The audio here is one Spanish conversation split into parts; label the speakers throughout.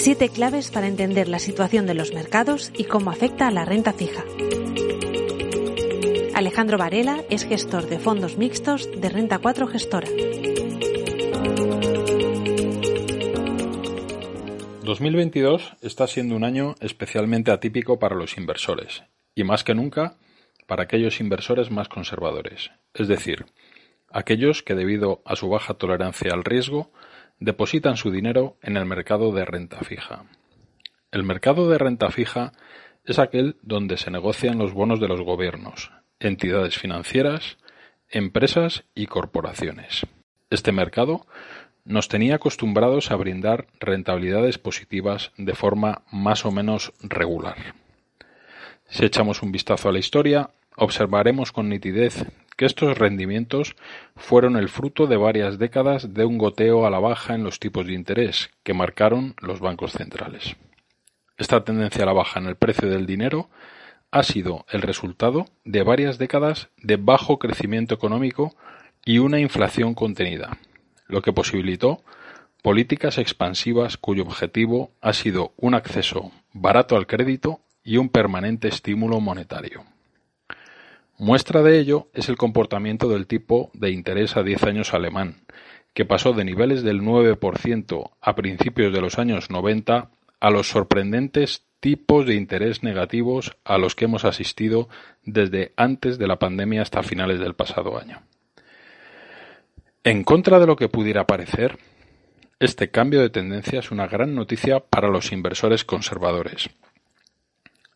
Speaker 1: Siete claves para entender la situación de los mercados y cómo afecta a la renta fija. Alejandro Varela es gestor de fondos mixtos de Renta 4 Gestora.
Speaker 2: 2022 está siendo un año especialmente atípico para los inversores, y más que nunca para aquellos inversores más conservadores, es decir, aquellos que debido a su baja tolerancia al riesgo depositan su dinero en el mercado de renta fija. El mercado de renta fija es aquel donde se negocian los bonos de los gobiernos, entidades financieras, empresas y corporaciones. Este mercado nos tenía acostumbrados a brindar rentabilidades positivas de forma más o menos regular. Si echamos un vistazo a la historia, observaremos con nitidez que estos rendimientos fueron el fruto de varias décadas de un goteo a la baja en los tipos de interés que marcaron los bancos centrales. Esta tendencia a la baja en el precio del dinero ha sido el resultado de varias décadas de bajo crecimiento económico y una inflación contenida, lo que posibilitó políticas expansivas cuyo objetivo ha sido un acceso barato al crédito y un permanente estímulo monetario. Muestra de ello es el comportamiento del tipo de interés a 10 años alemán, que pasó de niveles del 9% a principios de los años 90 a los sorprendentes tipos de interés negativos a los que hemos asistido desde antes de la pandemia hasta finales del pasado año. En contra de lo que pudiera parecer, este cambio de tendencia es una gran noticia para los inversores conservadores,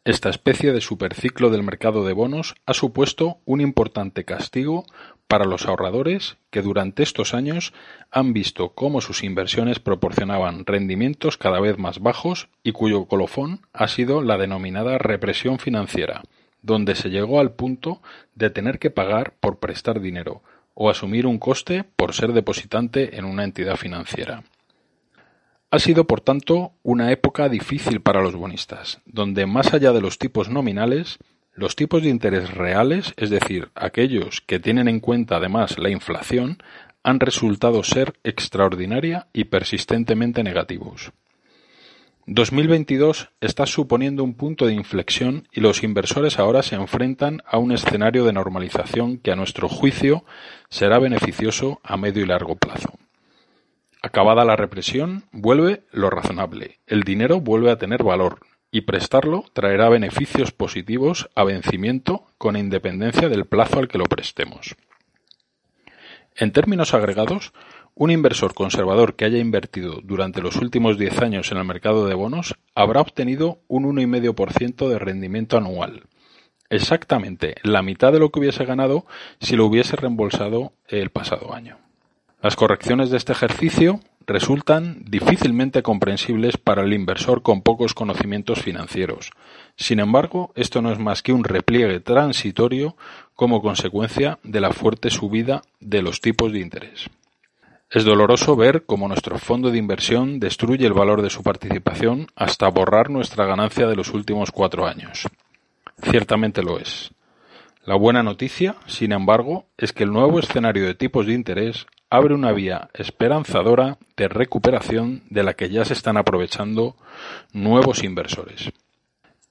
Speaker 2: esta especie de superciclo del mercado de bonos ha supuesto un importante castigo para los ahorradores que durante estos años han visto cómo sus inversiones proporcionaban rendimientos cada vez más bajos y cuyo colofón ha sido la denominada represión financiera, donde se llegó al punto de tener que pagar por prestar dinero o asumir un coste por ser depositante en una entidad financiera. Ha sido, por tanto, una época difícil para los bonistas, donde más allá de los tipos nominales, los tipos de interés reales, es decir, aquellos que tienen en cuenta además la inflación, han resultado ser extraordinaria y persistentemente negativos. 2022 está suponiendo un punto de inflexión y los inversores ahora se enfrentan a un escenario de normalización que a nuestro juicio será beneficioso a medio y largo plazo. Acabada la represión, vuelve lo razonable, el dinero vuelve a tener valor, y prestarlo traerá beneficios positivos a vencimiento con independencia del plazo al que lo prestemos. En términos agregados, un inversor conservador que haya invertido durante los últimos 10 años en el mercado de bonos habrá obtenido un 1,5% de rendimiento anual, exactamente la mitad de lo que hubiese ganado si lo hubiese reembolsado el pasado año. Las correcciones de este ejercicio resultan difícilmente comprensibles para el inversor con pocos conocimientos financieros. Sin embargo, esto no es más que un repliegue transitorio como consecuencia de la fuerte subida de los tipos de interés. Es doloroso ver cómo nuestro fondo de inversión destruye el valor de su participación hasta borrar nuestra ganancia de los últimos cuatro años. Ciertamente lo es. La buena noticia, sin embargo, es que el nuevo escenario de tipos de interés abre una vía esperanzadora de recuperación de la que ya se están aprovechando nuevos inversores.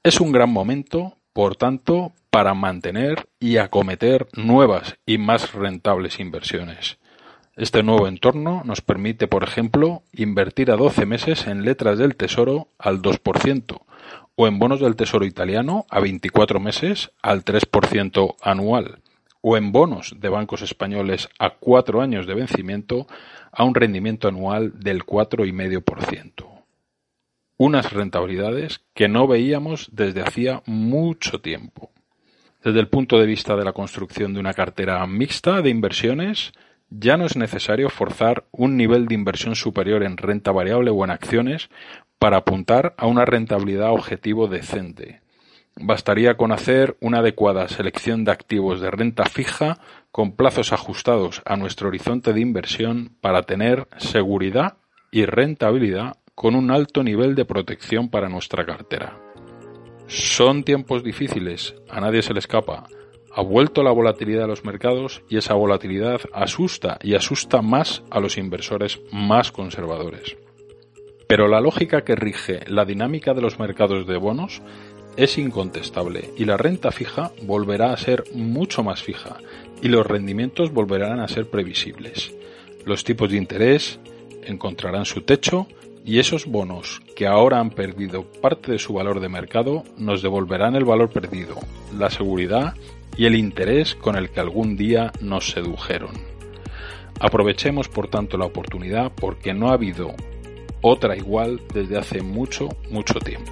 Speaker 2: Es un gran momento, por tanto, para mantener y acometer nuevas y más rentables inversiones. Este nuevo entorno nos permite, por ejemplo, invertir a 12 meses en letras del Tesoro al 2% o en bonos del Tesoro italiano a 24 meses al 3% anual o en bonos de bancos españoles a cuatro años de vencimiento a un rendimiento anual del 4,5%. Unas rentabilidades que no veíamos desde hacía mucho tiempo. Desde el punto de vista de la construcción de una cartera mixta de inversiones, ya no es necesario forzar un nivel de inversión superior en renta variable o en acciones para apuntar a una rentabilidad objetivo decente. Bastaría con hacer una adecuada selección de activos de renta fija con plazos ajustados a nuestro horizonte de inversión para tener seguridad y rentabilidad con un alto nivel de protección para nuestra cartera. Son tiempos difíciles, a nadie se le escapa. Ha vuelto la volatilidad de los mercados y esa volatilidad asusta y asusta más a los inversores más conservadores. Pero la lógica que rige la dinámica de los mercados de bonos es incontestable y la renta fija volverá a ser mucho más fija y los rendimientos volverán a ser previsibles. Los tipos de interés encontrarán su techo y esos bonos que ahora han perdido parte de su valor de mercado nos devolverán el valor perdido, la seguridad y el interés con el que algún día nos sedujeron. Aprovechemos por tanto la oportunidad porque no ha habido otra igual desde hace mucho, mucho tiempo.